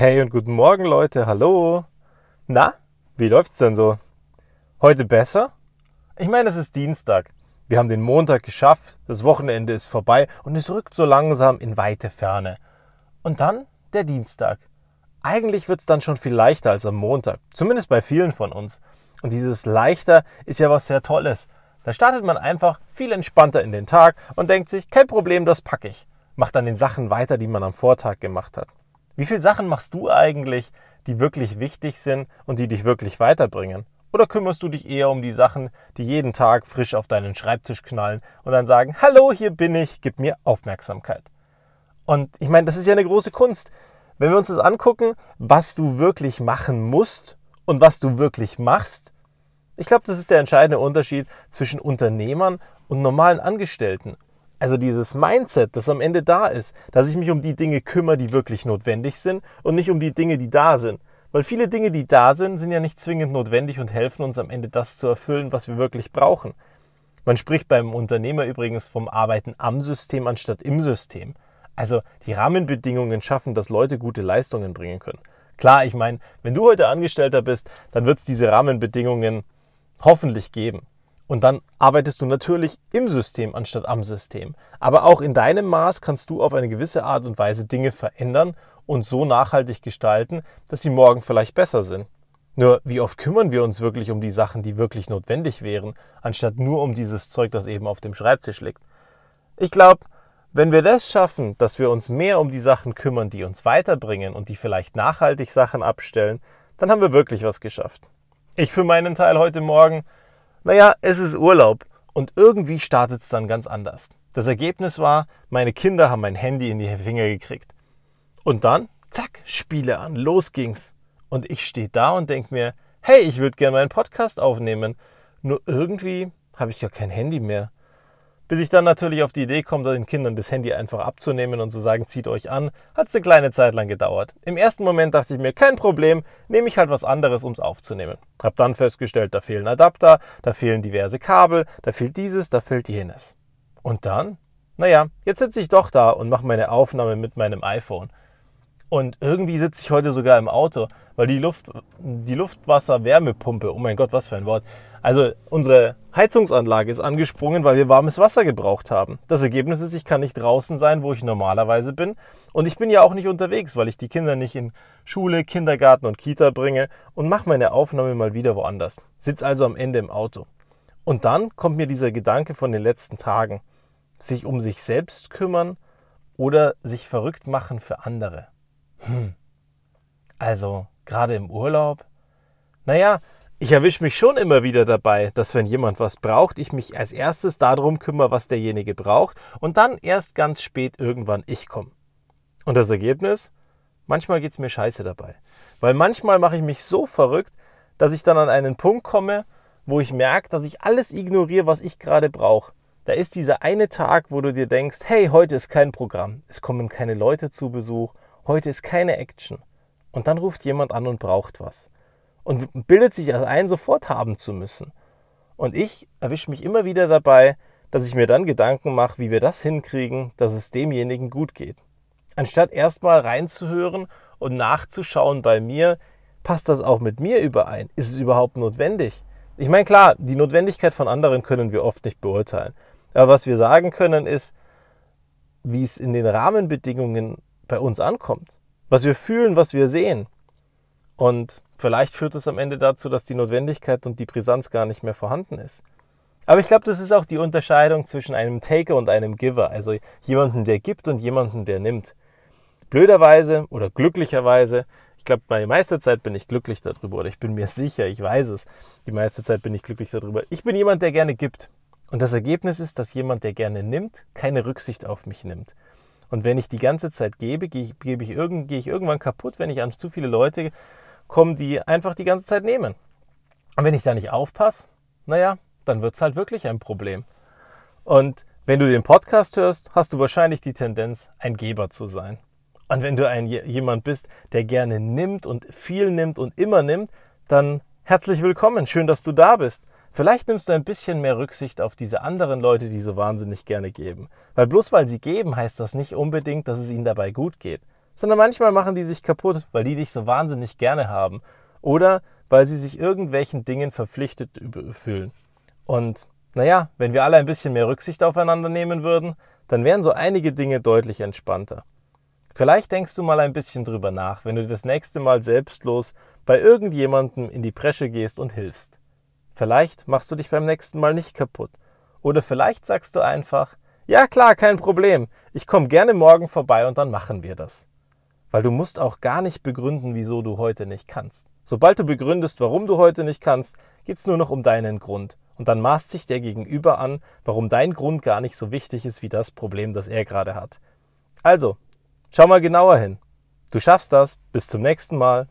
Hey und guten Morgen Leute, hallo. Na, wie läuft's denn so? Heute besser? Ich meine, es ist Dienstag. Wir haben den Montag geschafft, das Wochenende ist vorbei und es rückt so langsam in weite Ferne. Und dann der Dienstag. Eigentlich wird's dann schon viel leichter als am Montag, zumindest bei vielen von uns. Und dieses leichter ist ja was sehr Tolles. Da startet man einfach viel entspannter in den Tag und denkt sich, kein Problem, das packe ich. Macht dann den Sachen weiter, die man am Vortag gemacht hat. Wie viele Sachen machst du eigentlich, die wirklich wichtig sind und die dich wirklich weiterbringen? Oder kümmerst du dich eher um die Sachen, die jeden Tag frisch auf deinen Schreibtisch knallen und dann sagen, hallo, hier bin ich, gib mir Aufmerksamkeit. Und ich meine, das ist ja eine große Kunst. Wenn wir uns das angucken, was du wirklich machen musst und was du wirklich machst, ich glaube, das ist der entscheidende Unterschied zwischen Unternehmern und normalen Angestellten. Also dieses Mindset, das am Ende da ist, dass ich mich um die Dinge kümmere, die wirklich notwendig sind und nicht um die Dinge, die da sind. Weil viele Dinge, die da sind, sind ja nicht zwingend notwendig und helfen uns am Ende das zu erfüllen, was wir wirklich brauchen. Man spricht beim Unternehmer übrigens vom Arbeiten am System anstatt im System. Also die Rahmenbedingungen schaffen, dass Leute gute Leistungen bringen können. Klar, ich meine, wenn du heute Angestellter bist, dann wird es diese Rahmenbedingungen hoffentlich geben. Und dann arbeitest du natürlich im System anstatt am System. Aber auch in deinem Maß kannst du auf eine gewisse Art und Weise Dinge verändern und so nachhaltig gestalten, dass sie morgen vielleicht besser sind. Nur wie oft kümmern wir uns wirklich um die Sachen, die wirklich notwendig wären, anstatt nur um dieses Zeug, das eben auf dem Schreibtisch liegt? Ich glaube, wenn wir das schaffen, dass wir uns mehr um die Sachen kümmern, die uns weiterbringen und die vielleicht nachhaltig Sachen abstellen, dann haben wir wirklich was geschafft. Ich für meinen Teil heute Morgen naja, es ist Urlaub und irgendwie startet es dann ganz anders. Das Ergebnis war, meine Kinder haben mein Handy in die Finger gekriegt. Und dann, zack, Spiele an, los ging's. Und ich stehe da und denke mir, hey, ich würde gerne meinen Podcast aufnehmen. Nur irgendwie habe ich ja kein Handy mehr. Bis ich dann natürlich auf die Idee komme, den Kindern das Handy einfach abzunehmen und zu sagen, zieht euch an, hat es eine kleine Zeit lang gedauert. Im ersten Moment dachte ich mir, kein Problem, nehme ich halt was anderes, um es aufzunehmen. Hab dann festgestellt, da fehlen Adapter, da fehlen diverse Kabel, da fehlt dieses, da fehlt jenes. Und dann? Naja, jetzt sitze ich doch da und mache meine Aufnahme mit meinem iPhone. Und irgendwie sitze ich heute sogar im Auto, weil die Luft, die Luftwasser-Wärmepumpe, oh mein Gott, was für ein Wort. Also unsere Heizungsanlage ist angesprungen, weil wir warmes Wasser gebraucht haben. Das Ergebnis ist, ich kann nicht draußen sein, wo ich normalerweise bin. Und ich bin ja auch nicht unterwegs, weil ich die Kinder nicht in Schule, Kindergarten und Kita bringe und mache meine Aufnahme mal wieder woanders. Sitz also am Ende im Auto. Und dann kommt mir dieser Gedanke von den letzten Tagen. Sich um sich selbst kümmern oder sich verrückt machen für andere. Hm. Also, gerade im Urlaub? Naja, ich erwische mich schon immer wieder dabei, dass wenn jemand was braucht, ich mich als erstes darum kümmere, was derjenige braucht und dann erst ganz spät irgendwann ich komme. Und das Ergebnis? Manchmal geht es mir scheiße dabei. Weil manchmal mache ich mich so verrückt, dass ich dann an einen Punkt komme, wo ich merke, dass ich alles ignoriere, was ich gerade brauche. Da ist dieser eine Tag, wo du dir denkst, hey, heute ist kein Programm, es kommen keine Leute zu Besuch heute ist keine Action. Und dann ruft jemand an und braucht was. Und bildet sich als ein, sofort haben zu müssen. Und ich erwische mich immer wieder dabei, dass ich mir dann Gedanken mache, wie wir das hinkriegen, dass es demjenigen gut geht. Anstatt erstmal reinzuhören und nachzuschauen bei mir, passt das auch mit mir überein? Ist es überhaupt notwendig? Ich meine, klar, die Notwendigkeit von anderen können wir oft nicht beurteilen. Aber was wir sagen können, ist, wie es in den Rahmenbedingungen bei uns ankommt. Was wir fühlen, was wir sehen. Und vielleicht führt es am Ende dazu, dass die Notwendigkeit und die Brisanz gar nicht mehr vorhanden ist. Aber ich glaube, das ist auch die Unterscheidung zwischen einem Taker und einem Giver, also jemanden, der gibt und jemanden, der nimmt. Blöderweise oder glücklicherweise, ich glaube, die meiste Zeit bin ich glücklich darüber oder ich bin mir sicher, ich weiß es, die meiste Zeit bin ich glücklich darüber. Ich bin jemand, der gerne gibt. Und das Ergebnis ist, dass jemand, der gerne nimmt, keine Rücksicht auf mich nimmt. Und wenn ich die ganze Zeit gebe, gehe ich, gebe ich, irgend, gehe ich irgendwann kaputt, wenn ich an zu viele Leute komme, die einfach die ganze Zeit nehmen. Und wenn ich da nicht aufpasse, naja, dann wird es halt wirklich ein Problem. Und wenn du den Podcast hörst, hast du wahrscheinlich die Tendenz, ein Geber zu sein. Und wenn du ein, jemand bist, der gerne nimmt und viel nimmt und immer nimmt, dann herzlich willkommen. Schön, dass du da bist. Vielleicht nimmst du ein bisschen mehr Rücksicht auf diese anderen Leute, die so wahnsinnig gerne geben. Weil bloß weil sie geben, heißt das nicht unbedingt, dass es ihnen dabei gut geht, sondern manchmal machen die sich kaputt, weil die dich so wahnsinnig gerne haben oder weil sie sich irgendwelchen Dingen verpflichtet fühlen. Und naja, wenn wir alle ein bisschen mehr Rücksicht aufeinander nehmen würden, dann wären so einige Dinge deutlich entspannter. Vielleicht denkst du mal ein bisschen drüber nach, wenn du das nächste Mal selbstlos bei irgendjemandem in die Bresche gehst und hilfst. Vielleicht machst du dich beim nächsten Mal nicht kaputt. Oder vielleicht sagst du einfach, ja klar, kein Problem, ich komme gerne morgen vorbei und dann machen wir das. Weil du musst auch gar nicht begründen, wieso du heute nicht kannst. Sobald du begründest, warum du heute nicht kannst, geht es nur noch um deinen Grund. Und dann maßt sich der Gegenüber an, warum dein Grund gar nicht so wichtig ist wie das Problem, das er gerade hat. Also, schau mal genauer hin. Du schaffst das. Bis zum nächsten Mal.